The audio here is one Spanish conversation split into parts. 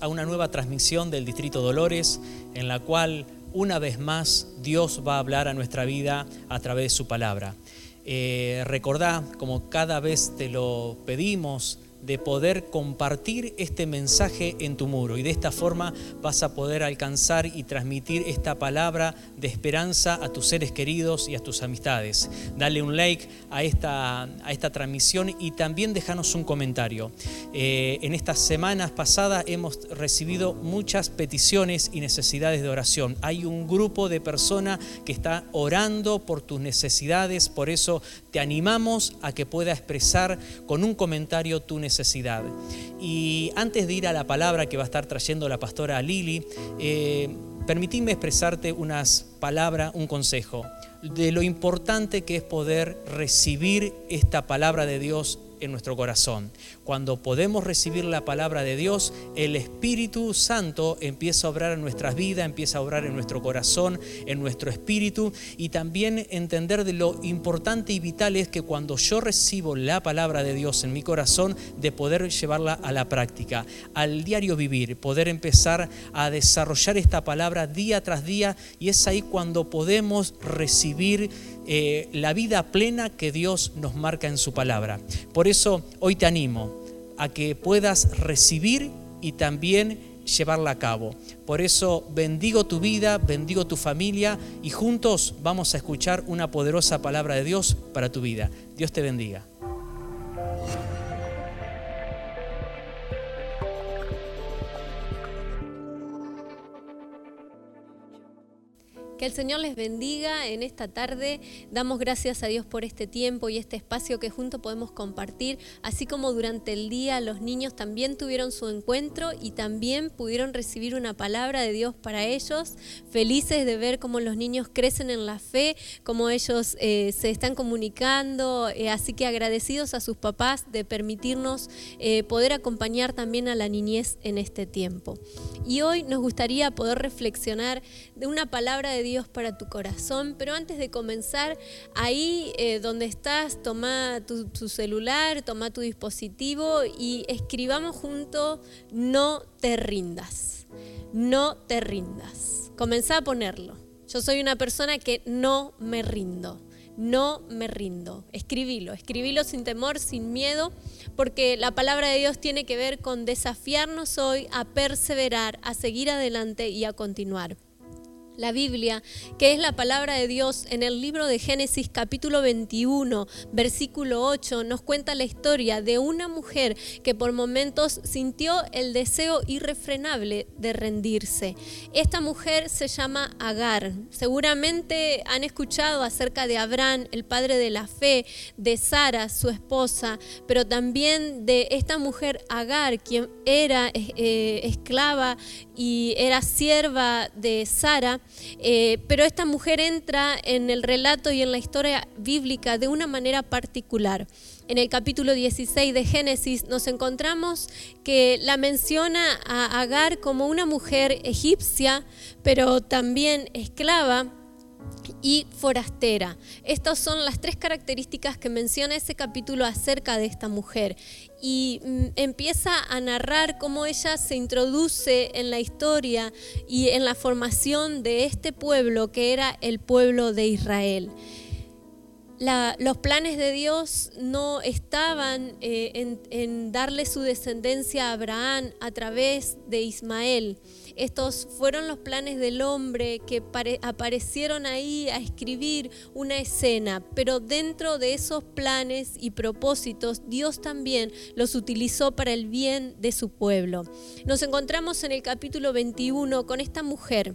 A una nueva transmisión del Distrito Dolores en la cual una vez más Dios va a hablar a nuestra vida a través de su palabra. Eh, recordá, como cada vez te lo pedimos, de poder compartir este mensaje en tu muro y de esta forma vas a poder alcanzar y transmitir esta palabra de esperanza a tus seres queridos y a tus amistades. Dale un like a esta, a esta transmisión y también déjanos un comentario. Eh, en estas semanas pasadas hemos recibido muchas peticiones y necesidades de oración. Hay un grupo de personas que está orando por tus necesidades, por eso te animamos a que pueda expresar con un comentario tu necesidad Y antes de ir a la palabra que va a estar trayendo la pastora Lili, eh, expresarte unas palabras, un consejo, de lo importante que es poder recibir esta palabra de Dios en nuestro corazón. Cuando podemos recibir la palabra de Dios, el Espíritu Santo empieza a obrar en nuestras vidas, empieza a obrar en nuestro corazón, en nuestro espíritu y también entender de lo importante y vital es que cuando yo recibo la palabra de Dios en mi corazón, de poder llevarla a la práctica, al diario vivir, poder empezar a desarrollar esta palabra día tras día y es ahí cuando podemos recibir eh, la vida plena que Dios nos marca en su palabra. Por eso hoy te animo a que puedas recibir y también llevarla a cabo. Por eso bendigo tu vida, bendigo tu familia y juntos vamos a escuchar una poderosa palabra de Dios para tu vida. Dios te bendiga. Que el Señor les bendiga en esta tarde. Damos gracias a Dios por este tiempo y este espacio que juntos podemos compartir, así como durante el día los niños también tuvieron su encuentro y también pudieron recibir una palabra de Dios para ellos. Felices de ver cómo los niños crecen en la fe, cómo ellos eh, se están comunicando, eh, así que agradecidos a sus papás de permitirnos eh, poder acompañar también a la niñez en este tiempo. Y hoy nos gustaría poder reflexionar de una palabra de Dios Para tu corazón. Pero antes de comenzar, ahí eh, donde estás, toma tu, tu, celular, toma tu dispositivo y escribamos junto, no te rindas, no te rindas. Comenzá a ponerlo. Yo soy una persona que no me rindo. No me rindo. Escribilo, escribilo sin temor, sin miedo, porque la palabra de Dios tiene que ver con desafiarnos hoy a perseverar, a seguir adelante y a continuar la Biblia, que es la palabra de Dios, en el libro de Génesis capítulo 21, versículo 8, nos cuenta la historia de una mujer que por momentos sintió el deseo irrefrenable de rendirse. Esta mujer se llama Agar. Seguramente han escuchado acerca de Abraham, el padre de la fe, de Sara, su esposa, pero también de esta mujer Agar, quien era eh, esclava y era sierva de Sara eh, pero esta mujer entra en el relato y en la historia bíblica de una manera particular. En el capítulo 16 de Génesis nos encontramos que la menciona a Agar como una mujer egipcia, pero también esclava y forastera. Estas son las tres características que menciona ese capítulo acerca de esta mujer. Y mm, empieza a narrar cómo ella se introduce en la historia y en la formación de este pueblo que era el pueblo de Israel. los planes de Dios no estaban eh, en darle su descendencia a Abraham a través de Ismael estos fueron los planes del hombre que aparecieron ahí a escribir una escena, pero dentro de esos planes y propósitos Dios también los utilizó para el bien de su pueblo. Nos encontramos en el capítulo 21 con esta mujer.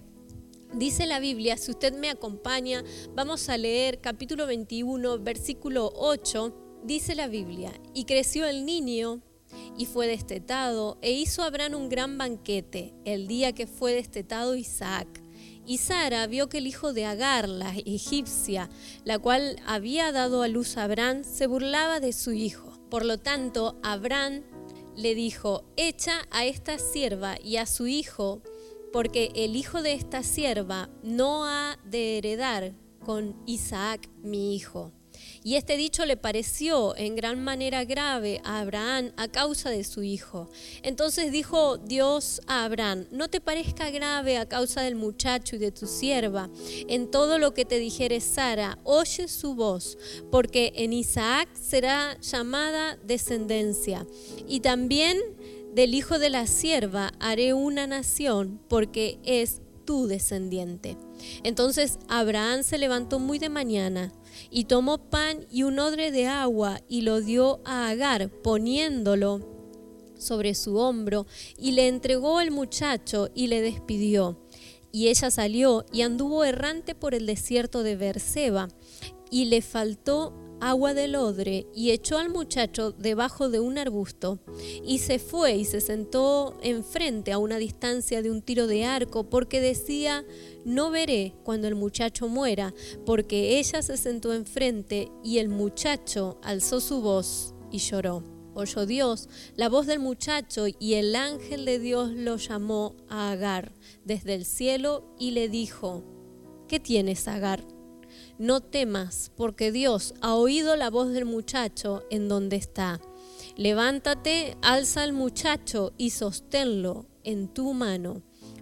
Dice la Biblia, si usted me acompaña, vamos a leer capítulo 21, versículo 8. Dice la Biblia, y creció el niño y fue destetado, e hizo Abraham un gran banquete el día que fue destetado Isaac. Y Sara vio que el hijo de Agar, la egipcia, la cual había dado a luz a Abraham, se burlaba de su hijo. Por lo tanto, Abraham le dijo, echa a esta sierva y a su hijo, porque el hijo de esta sierva no ha de heredar con Isaac mi hijo. Y este dicho le pareció en gran manera grave a Abraham a causa de su hijo. Entonces dijo Dios a Abraham, no te parezca grave a causa del muchacho y de tu sierva. En todo lo que te dijere Sara, oye su voz, porque en Isaac será llamada descendencia. Y también del hijo de la sierva haré una nación, porque es descendiente. Entonces Abraham se levantó muy de mañana y tomó pan y un odre de agua y lo dio a Agar, poniéndolo sobre su hombro, y le entregó al muchacho y le despidió. Y ella salió y anduvo errante por el desierto de Berseba, y le faltó agua del odre y echó al muchacho debajo de un arbusto y se fue y se sentó enfrente a una distancia de un tiro de arco porque decía, no veré cuando el muchacho muera, porque ella se sentó enfrente y el muchacho alzó su voz y lloró. Oyó Dios la voz del muchacho y el ángel de Dios lo llamó a Agar desde el cielo y le dijo, ¿qué tienes, Agar? No temas, porque Dios ha oído la voz del muchacho en donde está. Levántate, alza al muchacho y sosténlo en tu mano,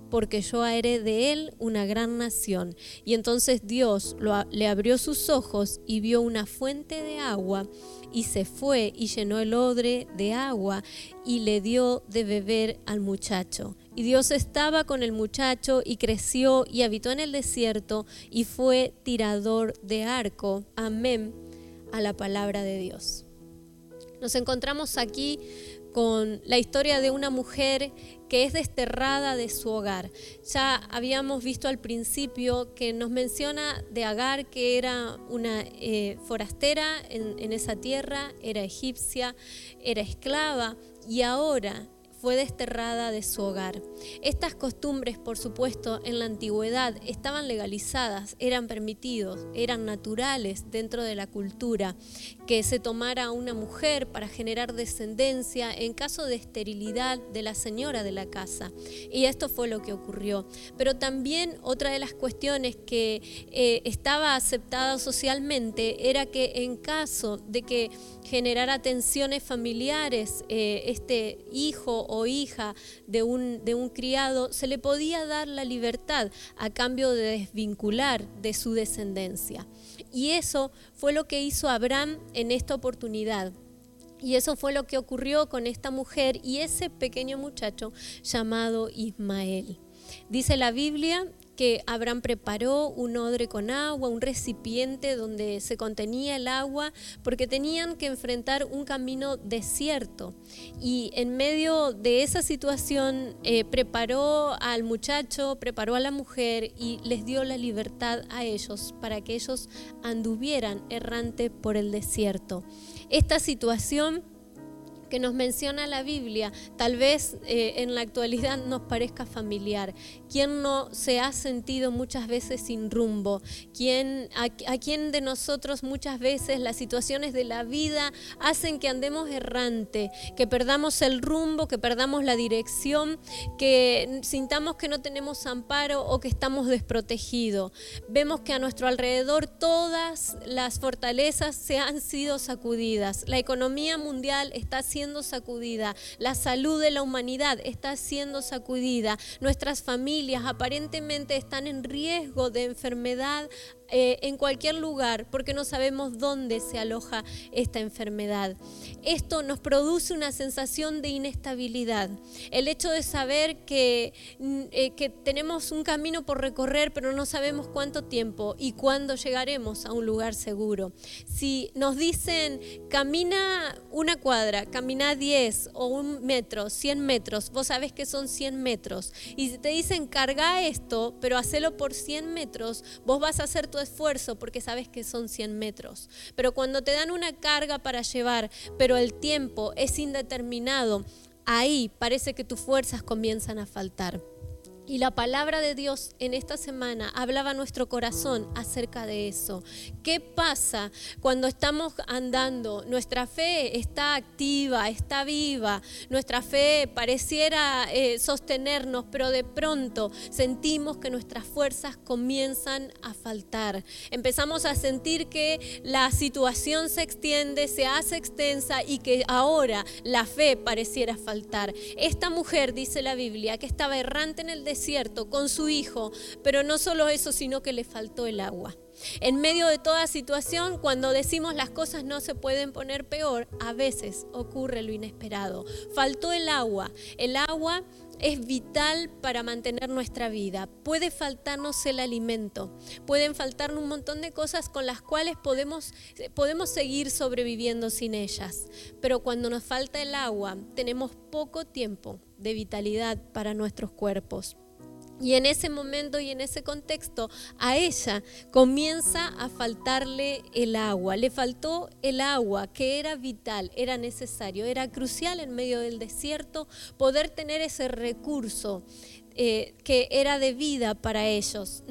porque yo haré de él una gran nación. Y entonces Dios le abrió sus ojos y vio una fuente de agua y se fue y llenó el odre de agua y le dio de beber al muchacho. Y Dios estaba con el muchacho y creció y habitó en el desierto y fue tirador de arco. Amén a la palabra de Dios. Nos encontramos aquí con la historia de una mujer que es desterrada de su hogar. Ya habíamos visto al principio que nos menciona de Agar que era una eh, forastera en, en esa tierra, era egipcia, era esclava y ahora fue desterrada de su hogar. Estas costumbres, por supuesto, en la antigüedad estaban legalizadas, eran permitidos, eran naturales dentro de la cultura, que se tomara una mujer para generar descendencia en caso de esterilidad de la señora de la casa. Y esto fue lo que ocurrió. Pero también otra de las cuestiones que eh, estaba aceptada socialmente era que en caso de que generara tensiones familiares, eh, este hijo o hija de un, de un criado, se le podía dar la libertad a cambio de desvincular de su descendencia. Y eso fue lo que hizo Abraham en esta oportunidad. Y eso fue lo que ocurrió con esta mujer y ese pequeño muchacho llamado Ismael. Dice la Biblia que Abraham preparó un odre con agua, un recipiente donde se contenía el agua, porque tenían que enfrentar un camino desierto. Y en medio de esa situación eh, preparó al muchacho, preparó a la mujer y les dio la libertad a ellos para que ellos anduvieran errante por el desierto. Esta situación que nos menciona la Biblia, tal vez eh, en la actualidad nos parezca familiar. ¿Quién no se ha sentido muchas veces sin rumbo? ¿Quién, a, a quién de nosotros muchas veces las situaciones de la vida hacen que andemos errante, que perdamos el rumbo, que perdamos la dirección, que sintamos que no tenemos amparo o que estamos desprotegidos? Vemos que a nuestro alrededor todas las fortalezas se han sido sacudidas. La economía mundial está siendo sacudida, la salud de la humanidad está siendo sacudida, nuestras familias aparentemente están en riesgo de enfermedad eh, en cualquier lugar porque no sabemos dónde se aloja esta enfermedad. Esto nos produce una sensación de inestabilidad. El hecho de saber que, mm, eh, que tenemos un camino por recorrer pero no sabemos cuánto tiempo y cuándo llegaremos a un lugar seguro. Si nos dicen camina una cuadra, camina 10 o un metro, 100 metros, vos sabés que son 100 metros. Y si te dicen carga esto, pero hacelo por 100 metros, vos vas a hacer esfuerzo porque sabes que son 100 metros. Pero cuando te dan una carga para llevar, pero el tiempo es indeterminado, ahí parece que tus fuerzas comienzan a faltar. Y la palabra de Dios en esta semana hablaba nuestro corazón acerca de eso. ¿Qué pasa cuando estamos andando? Nuestra fe está activa, está viva, nuestra fe pareciera eh, sostenernos, pero de pronto sentimos que nuestras fuerzas comienzan a faltar. Empezamos a sentir que la situación se extiende, se hace extensa y que ahora la fe pareciera faltar. Esta mujer, dice la Biblia, que estaba errante en el desierto, cierto, con su hijo, pero no solo eso, sino que le faltó el agua. En medio de toda situación, cuando decimos las cosas no se pueden poner peor, a veces ocurre lo inesperado. Faltó el agua. El agua es vital para mantener nuestra vida. Puede faltarnos el alimento, pueden faltarnos un montón de cosas con las cuales podemos, podemos seguir sobreviviendo sin ellas. Pero cuando nos falta el agua, tenemos poco tiempo de vitalidad para nuestros cuerpos. Y en ese momento y en ese contexto a ella comienza a faltarle el agua. Le faltó el agua que era vital, era necesario, era crucial en medio del desierto poder tener ese recurso eh, que era de vida para ellos.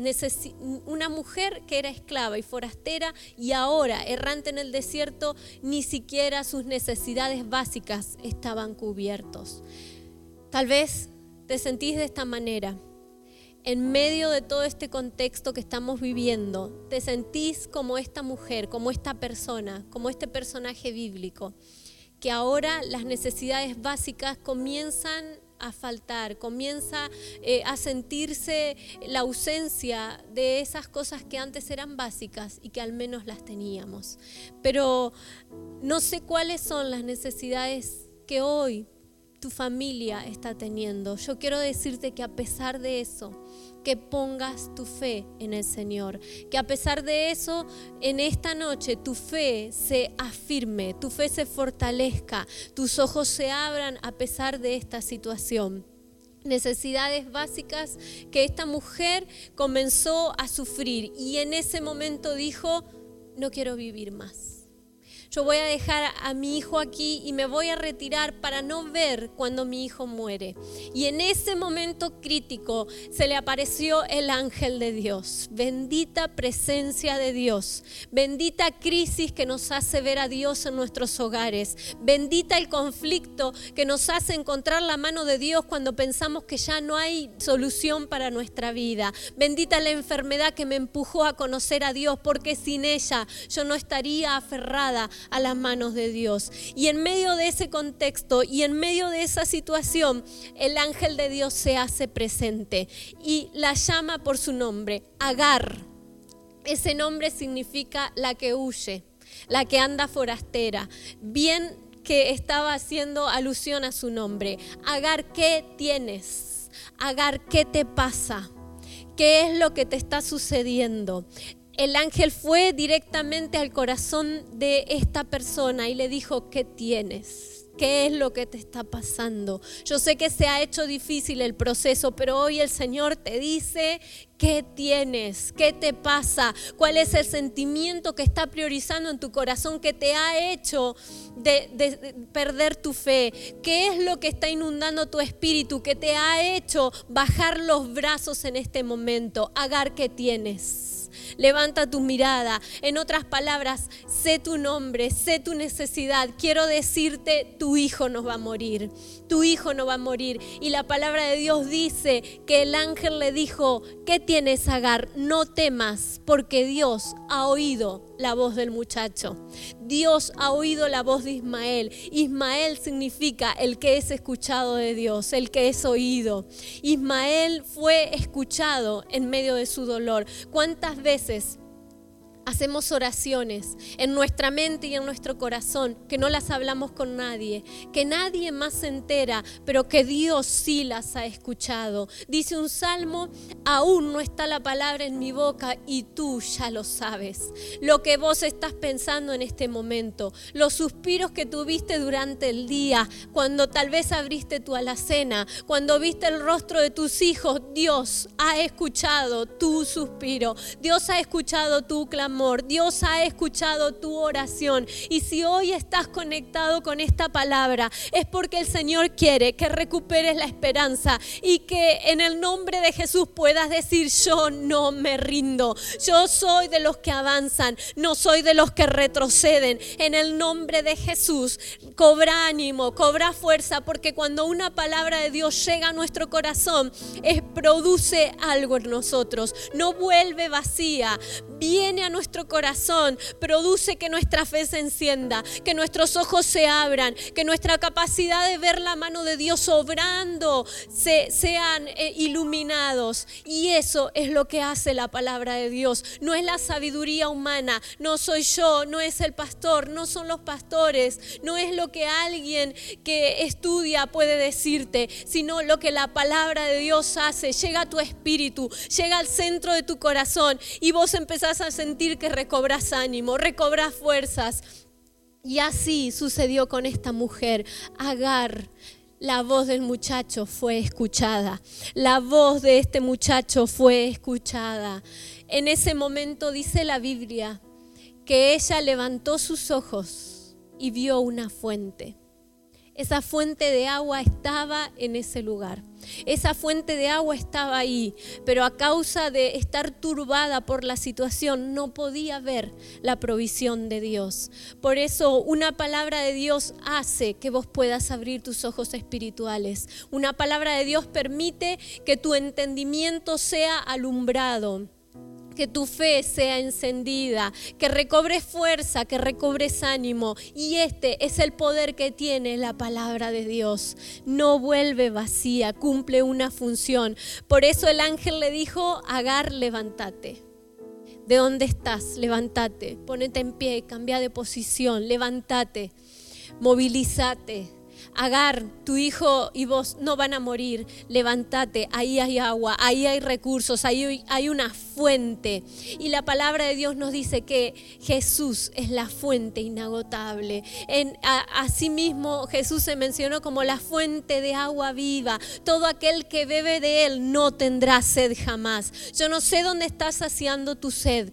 una mujer que era esclava y forastera y ahora errante en el desierto, ni siquiera sus necesidades básicas estaban cubiertos. Tal vez te sentís de esta manera en medio de todo este contexto que estamos viviendo, te sentís como esta mujer, como esta persona, como este personaje bíblico, que ahora las necesidades básicas comienzan a faltar, comienza eh, a sentirse la ausencia de esas cosas que antes eran básicas y que al menos las teníamos. Pero no sé cuáles son las necesidades que hoy tu familia está teniendo. Yo quiero decirte que a pesar de eso, que pongas tu fe en el Señor. Que a pesar de eso, en esta noche tu fe se afirme, tu fe se fortalezca, tus ojos se abran a pesar de esta situación necesidades básicas que esta mujer comenzó a sufrir y en ese momento dijo, no quiero vivir más yo voy a dejar a mi hijo aquí y me voy a retirar para no ver cuando mi hijo muere. Y en ese momento crítico se le apareció el ángel de Dios. Bendita presencia de Dios. Bendita crisis que nos hace ver a Dios en nuestros hogares. Bendita el conflicto que nos hace encontrar la mano de Dios cuando pensamos que ya no hay solución para nuestra vida. Bendita la enfermedad que me empujó a conocer a Dios porque sin ella yo no estaría aferrada a las manos de Dios. Y en medio de ese contexto y en medio de esa situación, el ángel de Dios se hace presente y la llama por su nombre, Agar. Ese nombre significa la que huye, la que anda forastera. Bien que estaba haciendo alusión a su nombre. Agar, ¿qué tienes? Agar, ¿qué te pasa? ¿Qué es lo que te está sucediendo? El ángel fue directamente al corazón de esta persona y le dijo, ¿qué tienes? ¿Qué es lo que te está pasando? Yo sé que se ha hecho difícil el proceso, pero hoy el Señor te dice, ¿qué tienes? ¿Qué te pasa? ¿Cuál es el sentimiento que está priorizando en tu corazón que te ha hecho de, perder tu fe? ¿Qué es lo que está inundando tu espíritu que te ha hecho bajar los brazos en este momento? Agar, ¿qué tienes? Levanta tu mirada. En otras palabras, sé tu nombre, sé tu necesidad. Quiero decirte, tu hijo no va a morir. Tu hijo no va a morir. Y la palabra de Dios dice que el ángel le dijo, ¿qué tienes, Agar? No temas, porque Dios ha oído la voz del muchacho. Dios ha oído la voz de Ismael. Ismael significa el que es escuchado de Dios, el que es oído. Ismael fue escuchado en medio de su dolor. ¿Cuántas veces hacemos oraciones en nuestra mente y en nuestro corazón, que no las hablamos con nadie, que nadie más se entera, pero que Dios sí las ha escuchado. Dice un salmo, aún no está la palabra en mi boca y tú ya lo sabes. Lo que vos estás pensando en este momento, los suspiros que tuviste durante el día, cuando tal vez abriste tu alacena, cuando viste el rostro de tus hijos, Dios ha escuchado tu suspiro, Dios ha escuchado tu clamor Dios ha escuchado tu oración. Y si hoy estás conectado con esta palabra, es porque el Señor quiere que recuperes la esperanza y que en el nombre de Jesús puedas decir, yo no me rindo. Yo soy de los que avanzan, no soy de los que retroceden. En el nombre de Jesús, cobra ánimo, cobra fuerza, porque cuando una palabra de Dios llega a nuestro corazón, es, produce algo en nosotros. No vuelve vacía, viene a nuestro corazón, produce que nuestra fe se encienda, que nuestros ojos se abran, que nuestra capacidad de ver la mano de Dios obrando se, sean eh, iluminados. Y eso es lo que hace la palabra de Dios. No es la sabiduría humana, no soy yo, no es el pastor, no son los pastores, no es lo que alguien que estudia puede decirte, sino lo que la palabra de Dios hace. Llega a tu espíritu, llega al centro de tu corazón y vos empezás a sentir que recobras ánimo, recobras fuerzas. Y así sucedió con esta mujer, Agar. La voz del muchacho fue escuchada. La voz de este muchacho fue escuchada. En ese momento dice la Biblia que ella levantó sus ojos y vio una fuente. Esa fuente de agua estaba en ese lugar. Esa fuente de agua estaba ahí, pero a causa de estar turbada por la situación no podía ver la provisión de Dios. Por eso una palabra de Dios hace que vos puedas abrir tus ojos espirituales. Una palabra de Dios permite que tu entendimiento sea alumbrado que tu fe sea encendida, que recobres fuerza, que recobres ánimo. Y este es el poder que tiene la palabra de Dios. No vuelve vacía, cumple una función. Por eso el ángel le dijo, Agar, levántate. ¿De dónde estás? Levántate, ponete en pie, cambia de posición, levántate, movilízate Agar, tu hijo y vos no van a morir, levántate, ahí hay agua, ahí hay recursos, ahí hay una fuente. Y la palabra de Dios nos dice que Jesús es la fuente inagotable. En, asimismo, Jesús se mencionó como la fuente de agua viva. Todo aquel que bebe de él no tendrá sed jamás. Yo no sé dónde estás saciando tu sed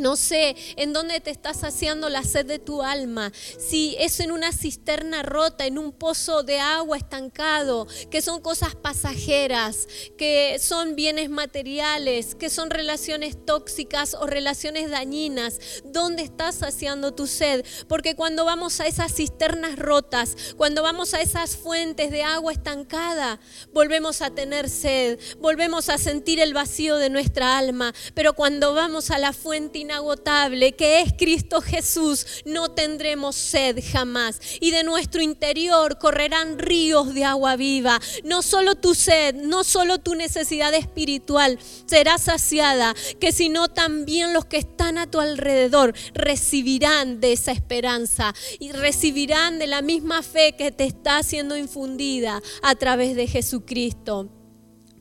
no sé en dónde te está saciando la sed de tu alma. Si es en una cisterna rota, en un pozo de agua estancado, que son cosas pasajeras, que son bienes materiales, que son relaciones tóxicas o relaciones dañinas. ¿Dónde estás saciando tu sed? Porque cuando vamos a esas cisternas rotas, cuando vamos a esas fuentes de agua estancada, volvemos a tener sed, volvemos a sentir el vacío de nuestra alma. Pero cuando vamos a la fuente inagotable que es Cristo Jesús, no tendremos sed jamás. Y de nuestro interior correrán ríos de agua viva. No solo tu sed, no solo tu necesidad espiritual será saciada, que sino también los que están a tu alrededor recibirán de esa esperanza y recibirán de la misma fe que te está siendo infundida a través de Jesucristo.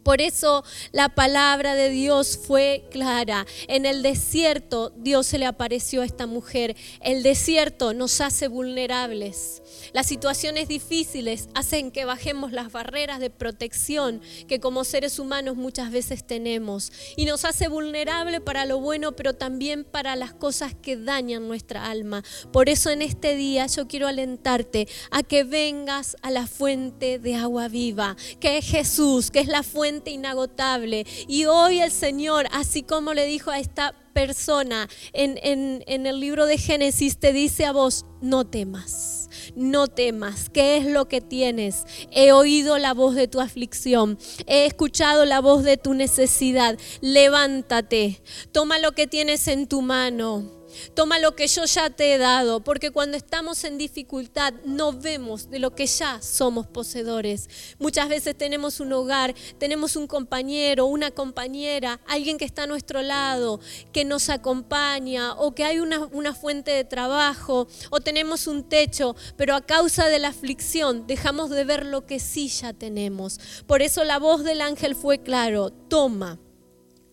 Por eso la palabra de Dios fue clara. En el desierto Dios se le apareció a esta mujer. El desierto nos hace vulnerables. Las situaciones difíciles hacen que bajemos las barreras de protección que como seres humanos muchas veces tenemos. Y nos hace vulnerable para lo bueno, pero también para las cosas que dañan nuestra alma. Por eso en este día yo quiero alentarte a que vengas a la fuente de agua viva, que es Jesús, que es la fuente inagotable. Y hoy el Señor, así como le dijo a esta persona en, en, el libro de Génesis, te dice a vos, no temas, no temas, ¿qué es lo que tienes? He oído la voz de tu aflicción, he escuchado la voz de tu necesidad, levántate, toma lo que tienes en tu mano Toma lo que yo ya te he dado, porque cuando estamos en dificultad no vemos de lo que ya somos poseedores. Muchas veces tenemos un hogar, tenemos un compañero, una compañera, alguien que está a nuestro lado, que nos acompaña, o que hay una, una fuente de trabajo, o tenemos un techo, pero a causa de la aflicción dejamos de ver lo que sí ya tenemos. Por eso la voz del ángel fue claro, toma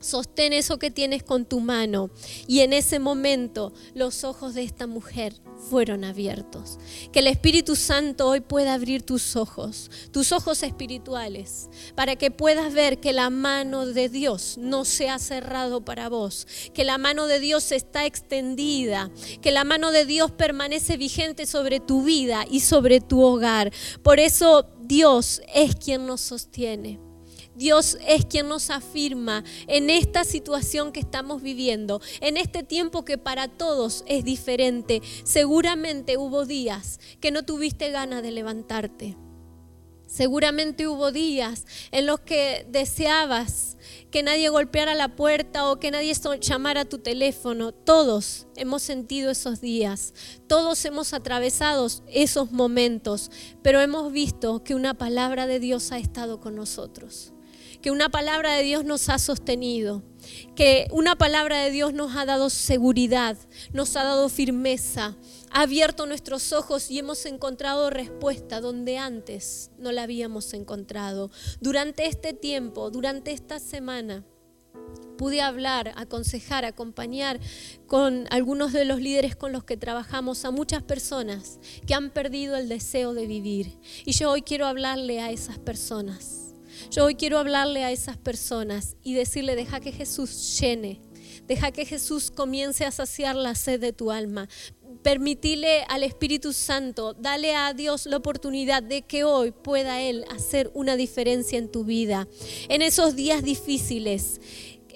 Sostén eso que tienes con tu mano. Y en ese momento los ojos de esta mujer fueron abiertos. Que el Espíritu Santo hoy pueda abrir tus ojos, tus ojos espirituales, para que puedas ver que la mano de Dios no se ha cerrado para vos, que la mano de Dios está extendida, que la mano de Dios permanece vigente sobre tu vida y sobre tu hogar. Por eso Dios es quien nos sostiene. Dios es quien nos afirma en esta situación que estamos viviendo, en este tiempo que para todos es diferente. Seguramente hubo días que no tuviste ganas de levantarte. Seguramente hubo días en los que deseabas que nadie golpeara la puerta o que nadie llamara tu teléfono. Todos hemos sentido esos días, todos hemos atravesado esos momentos, pero hemos visto que una palabra de Dios ha estado con nosotros que una palabra de Dios nos ha sostenido, que una palabra de Dios nos ha dado seguridad, nos ha dado firmeza, ha abierto nuestros ojos y hemos encontrado respuesta donde antes no la habíamos encontrado. Durante este tiempo, durante esta semana, pude hablar, aconsejar, acompañar con algunos de los líderes con los que trabajamos a muchas personas que han perdido el deseo de vivir. Y yo hoy quiero hablarle a esas personas yo hoy quiero hablarle a esas personas y decirle, deja que Jesús llene, deja que Jesús comience a saciar la sed de tu alma. Permitile al Espíritu Santo, dale a Dios la oportunidad de que hoy pueda Él hacer una diferencia en tu vida. En esos días difíciles,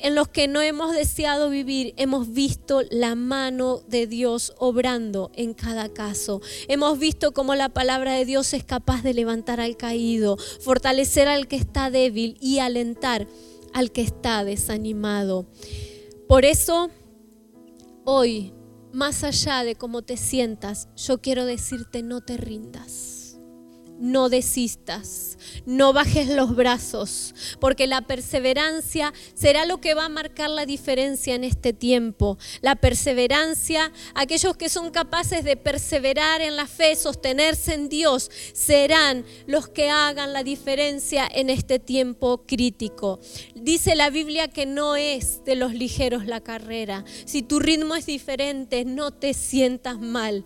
en los que no hemos deseado vivir, hemos visto la mano de Dios obrando en cada caso. Hemos visto cómo la palabra de Dios es capaz de levantar al caído, fortalecer al que está débil y alentar al que está desanimado. Por eso, hoy, más allá de cómo te sientas, yo quiero decirte no te rindas no desistas, no bajes los brazos, porque la perseverancia será lo que va a marcar la diferencia en este tiempo. La perseverancia, aquellos que son capaces de perseverar en la fe, sostenerse en Dios, serán los que hagan la diferencia en este tiempo crítico. Dice la Biblia que no es de los ligeros la carrera. Si tu ritmo es diferente, no te sientas mal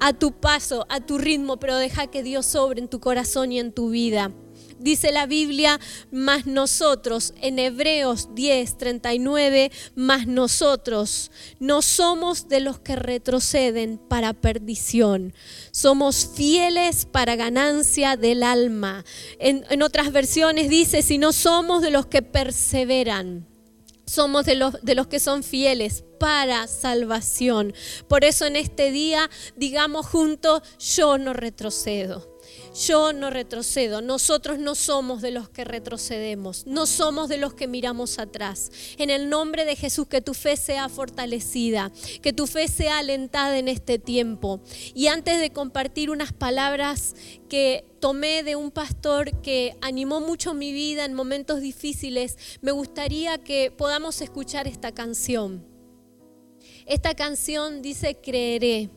a tu paso, a tu ritmo, pero deja que Dios sobre en tu corazón y en tu vida. Dice la Biblia, más nosotros, en Hebreos 10, 39, más nosotros no somos de los que retroceden para perdición, somos fieles para ganancia del alma. En, en otras versiones dice, si no somos de los que perseveran somos de los, de los que son fieles para salvación. Por eso en este día digamos juntos, yo no retrocedo yo no retrocedo, nosotros no somos de los que retrocedemos, no somos de los que miramos atrás. En el nombre de Jesús, que tu fe sea fortalecida, que tu fe sea alentada en este tiempo. Y antes de compartir unas palabras que tomé de un pastor que animó mucho mi vida en momentos difíciles, me gustaría que podamos escuchar esta canción. Esta canción dice, creeré.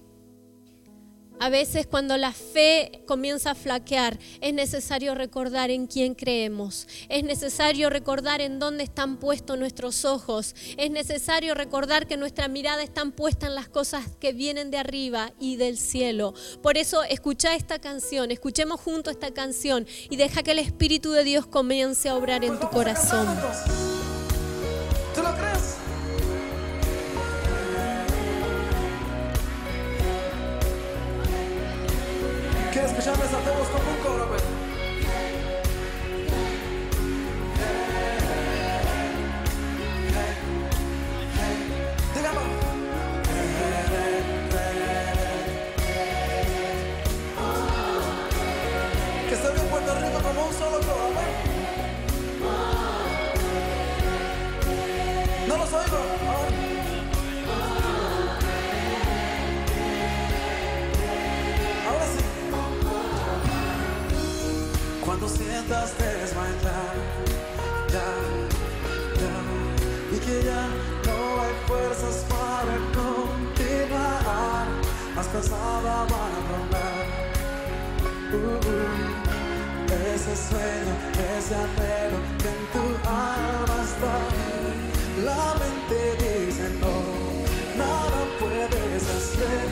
A veces cuando la fe comienza a flaquear, es necesario recordar en quién creemos. Es necesario recordar en dónde están puestos nuestros ojos. Es necesario recordar que nuestra mirada está puesta en las cosas que vienen de arriba y del cielo. Por eso escucha esta canción, escuchemos juntos esta canción y deja que el Espíritu de Dios comience a obrar en tu corazón. ¿Tú lo crees? ¿Quieres que ya hacemos como un coro, para continuar, más cansada van a doblar. Uh, uh, ese sueño, ese anhelo que en tu alma está, la mente dice no, nada puedes hacer,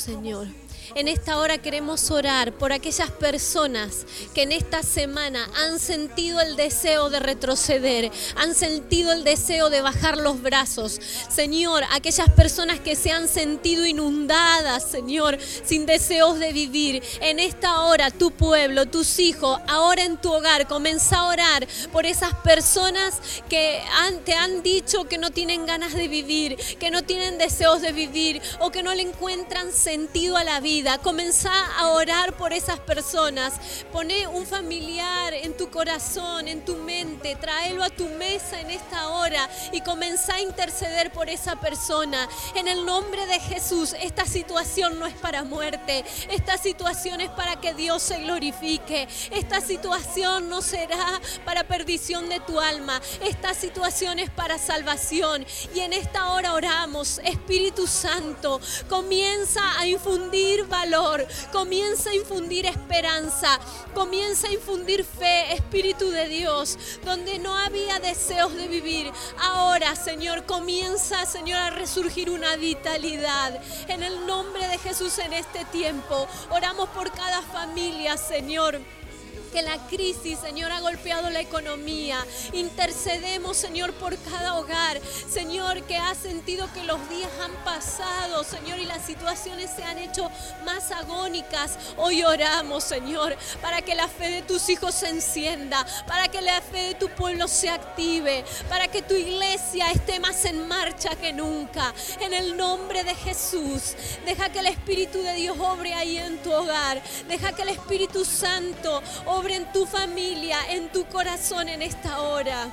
Señor. En esta hora queremos orar por aquellas personas que en esta semana han sentido el deseo de retroceder, han sentido el deseo de bajar los brazos. Señor, aquellas personas que se han sentido inundadas, Señor, sin deseos de vivir. En esta hora, tu pueblo, tus hijos, ahora en tu hogar, comienza a orar por esas personas que te han dicho que no tienen ganas de vivir, que no tienen deseos de vivir o que no le encuentran sentido a la vida Comenzá a orar por esas personas. Un familiar en tu corazón, en tu mente. Tráelo a tu mesa en esta hora y comenzá a interceder por esa persona. En el nombre de Jesús, esta situación no es para muerte. Esta situación es para que Dios se glorifique. Esta situación no será para perdición de tu alma. Esta situación es para salvación. Y en esta hora oramos, Espíritu Santo, comienza a infundir valor, comienza a infundir esperanza, comienza a infundir fe, Espíritu de Dios, donde no había deseos de vivir. Ahora, Señor, comienza, Señor, a resurgir una vitalidad. En el nombre de Jesús en este tiempo, oramos por cada familia, Señor que la crisis, Señor, ha golpeado la economía. Intercedemos, Señor, por cada hogar, Señor, que ha sentido que los días han pasado, Señor, y las situaciones se han hecho más agónicas. Hoy oramos, Señor, para que la fe de tus hijos se encienda, para que la fe de tu pueblo se active, para que tu iglesia esté más en marcha que nunca. En el nombre de Jesús, deja que el Espíritu de Dios obre ahí en tu hogar. Deja que el Espíritu Santo obre en tu familia, en tu corazón en esta hora.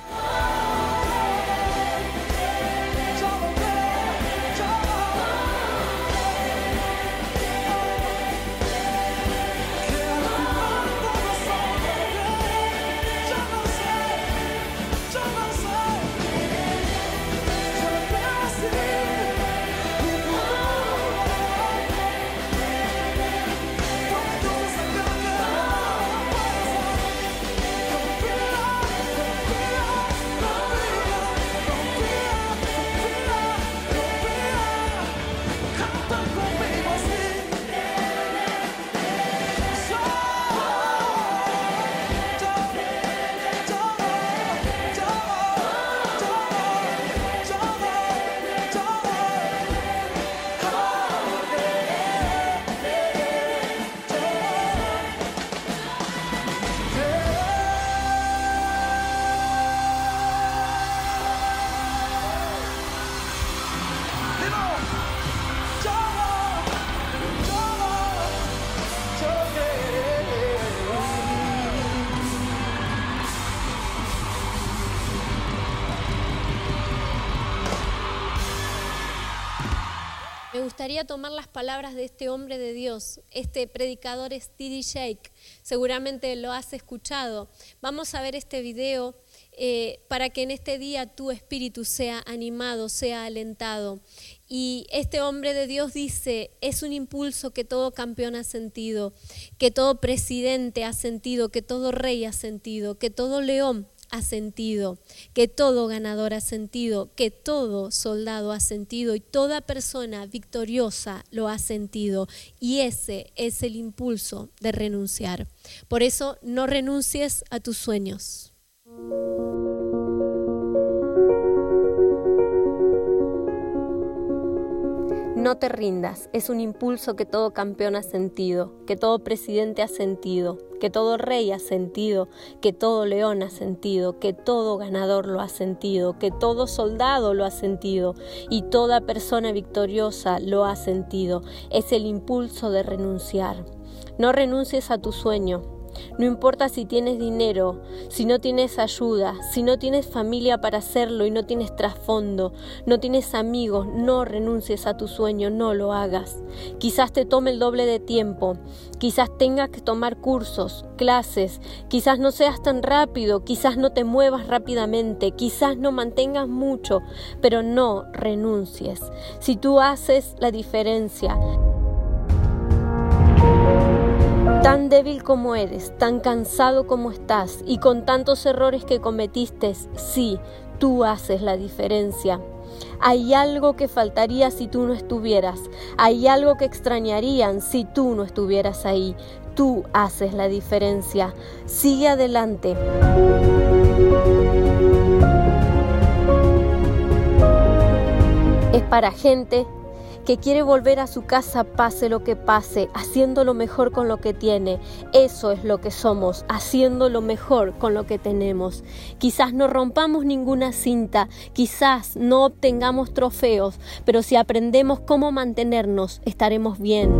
Gustaría tomar las palabras de este hombre de Dios, este predicador es T.D. Shake, seguramente lo has escuchado. Vamos a ver este video eh, para que en este día tu espíritu sea animado, sea alentado. Y este hombre de Dios dice, es un impulso que todo campeón ha sentido, que todo presidente ha sentido, que todo rey ha sentido, que todo león ha sentido, que todo ganador ha sentido, que todo soldado ha sentido y toda persona victoriosa lo ha sentido. Y ese es el impulso de renunciar. Por eso no renuncies a tus sueños. No te rindas, es un impulso que todo campeón ha sentido, que todo presidente ha sentido, que todo rey ha sentido, que todo león ha sentido, que todo ganador lo ha sentido, que todo soldado lo ha sentido y toda persona victoriosa lo ha sentido. Es el impulso de renunciar. No renuncies a tu sueño, no importa si tienes dinero, si no tienes ayuda, si no tienes familia para hacerlo y no tienes trasfondo, no tienes amigos, no renuncies a tu sueño, no lo hagas. Quizás te tome el doble de tiempo, quizás tengas que tomar cursos, clases, quizás no seas tan rápido, quizás no te muevas rápidamente, quizás no mantengas mucho, pero no renuncies. Si tú haces la diferencia, Tan débil como eres, tan cansado como estás y con tantos errores que cometiste, sí, tú haces la diferencia. Hay algo que faltaría si tú no estuvieras. Hay algo que extrañarían si tú no estuvieras ahí. Tú haces la diferencia. Sigue adelante. Es para gente que quiere volver a su casa pase lo que pase, haciendo lo mejor con lo que tiene. Eso es lo que somos, haciendo lo mejor con lo que tenemos. Quizás no rompamos ninguna cinta, quizás no obtengamos trofeos, pero si aprendemos cómo mantenernos, estaremos bien.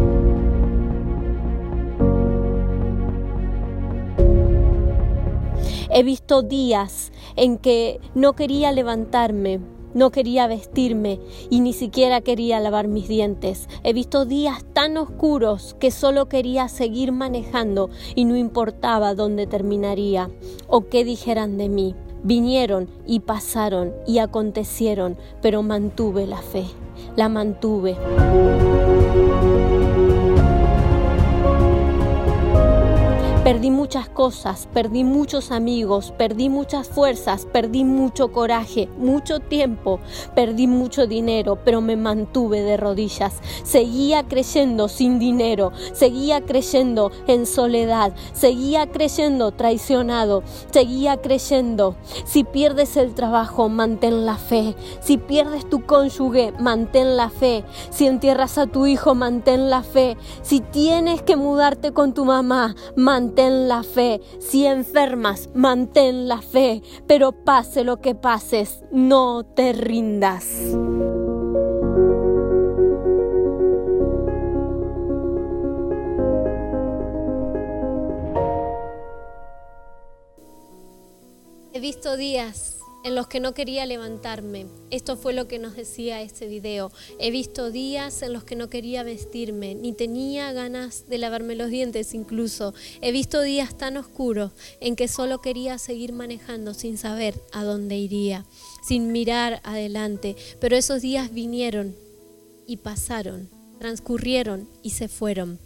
He visto días en que no quería levantarme, no quería vestirme y ni siquiera quería lavar mis dientes. He visto días tan oscuros que solo quería seguir manejando y no importaba dónde terminaría o qué dijeran de mí. Vinieron y pasaron y acontecieron, pero mantuve la fe, la mantuve. Perdí muchas cosas, perdí muchos amigos, perdí muchas fuerzas, perdí mucho coraje, mucho tiempo, perdí mucho dinero, pero me mantuve de rodillas. Seguía creyendo sin dinero, seguía creyendo en soledad, seguía creyendo traicionado, seguía creyendo. Si pierdes el trabajo, mantén la fe. Si pierdes tu cónyuge, mantén la fe. Si entierras a tu hijo, mantén la fe. Si tienes que mudarte con tu mamá, mantén mantén la fe. Si enfermas, mantén la fe. Pero pase lo que pases, no te rindas. He visto días en los que no quería levantarme. Esto fue lo que nos decía este video. He visto días en los que no quería vestirme, ni tenía ganas de lavarme los dientes incluso. He visto días tan oscuros en que solo quería seguir manejando sin saber a dónde iría, sin mirar adelante. Pero esos días vinieron y pasaron, transcurrieron y se fueron.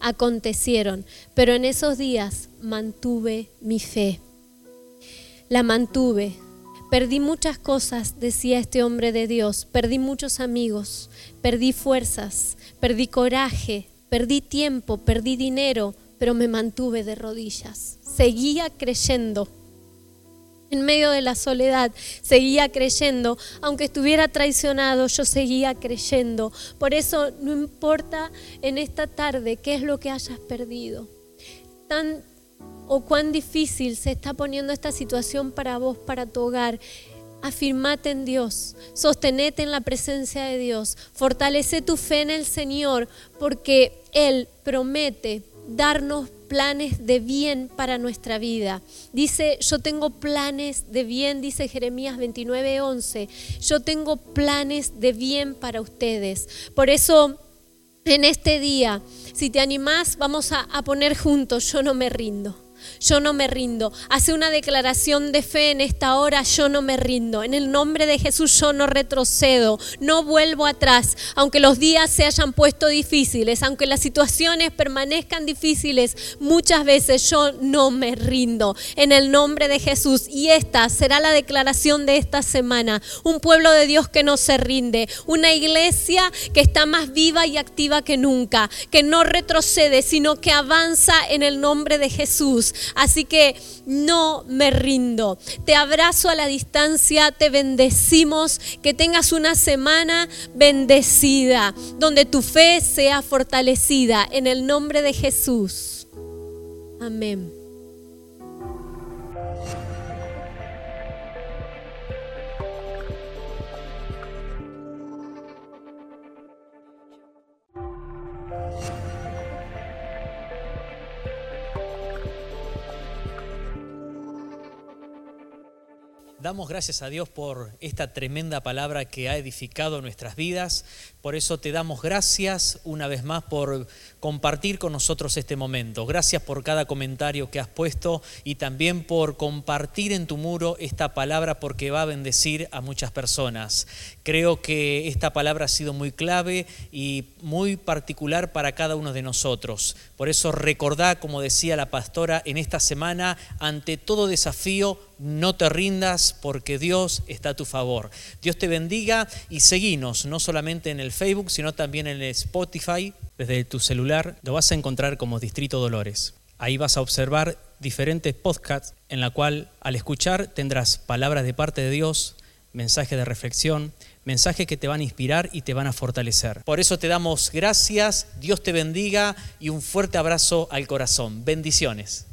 Acontecieron, pero en esos días mantuve mi fe la mantuve. Perdí muchas cosas, decía este hombre de Dios. Perdí muchos amigos, perdí fuerzas, perdí coraje, perdí tiempo, perdí dinero, pero me mantuve de rodillas. Seguía creyendo. En medio de la soledad seguía creyendo, aunque estuviera traicionado, yo seguía creyendo. Por eso no importa en esta tarde qué es lo que hayas perdido. Tan o cuán difícil se está poniendo esta situación para vos, para tu hogar. Afirmate en Dios, sostenete en la presencia de Dios, fortalece tu fe en el Señor, porque Él promete darnos planes de bien para nuestra vida. Dice, yo tengo planes de bien, dice Jeremías 29:11, yo tengo planes de bien para ustedes. Por eso, en este día, si te animás, vamos a, a poner juntos, yo no me rindo yo no me rindo. Hace una declaración de fe en esta hora, yo no me rindo. En el nombre de Jesús yo no retrocedo, no vuelvo atrás, aunque los días se hayan puesto difíciles, aunque las situaciones permanezcan difíciles, muchas veces yo no me rindo. En el nombre de Jesús. Y esta será la declaración de esta semana. Un pueblo de Dios que no se rinde, una iglesia que está más viva y activa que nunca, que no retrocede, sino que avanza en el nombre de Jesús. Así que no me rindo. Te abrazo a la distancia, te bendecimos, que tengas una semana bendecida, donde tu fe sea fortalecida en el nombre de Jesús. Amén. Damos gracias a Dios por esta tremenda palabra que ha edificado nuestras vidas. Por eso te damos gracias una vez más por compartir con nosotros este momento. Gracias por cada comentario que has puesto y también por compartir en tu muro esta palabra porque va a bendecir a muchas personas. Creo que esta palabra ha sido muy clave y muy particular para cada uno de nosotros. Por eso recordá, como decía la pastora, en esta semana, ante todo desafío, no te rindas porque Dios está a tu favor. Dios te bendiga y seguinos, no solamente en el Facebook, sino también en el Spotify. Desde tu celular lo vas a encontrar como Distrito Dolores. Ahí vas a observar diferentes podcasts en la cual al escuchar tendrás palabras de parte de Dios, mensajes de reflexión, mensajes que te van a inspirar y te van a fortalecer. Por eso te damos gracias, Dios te bendiga y un fuerte abrazo al corazón. Bendiciones.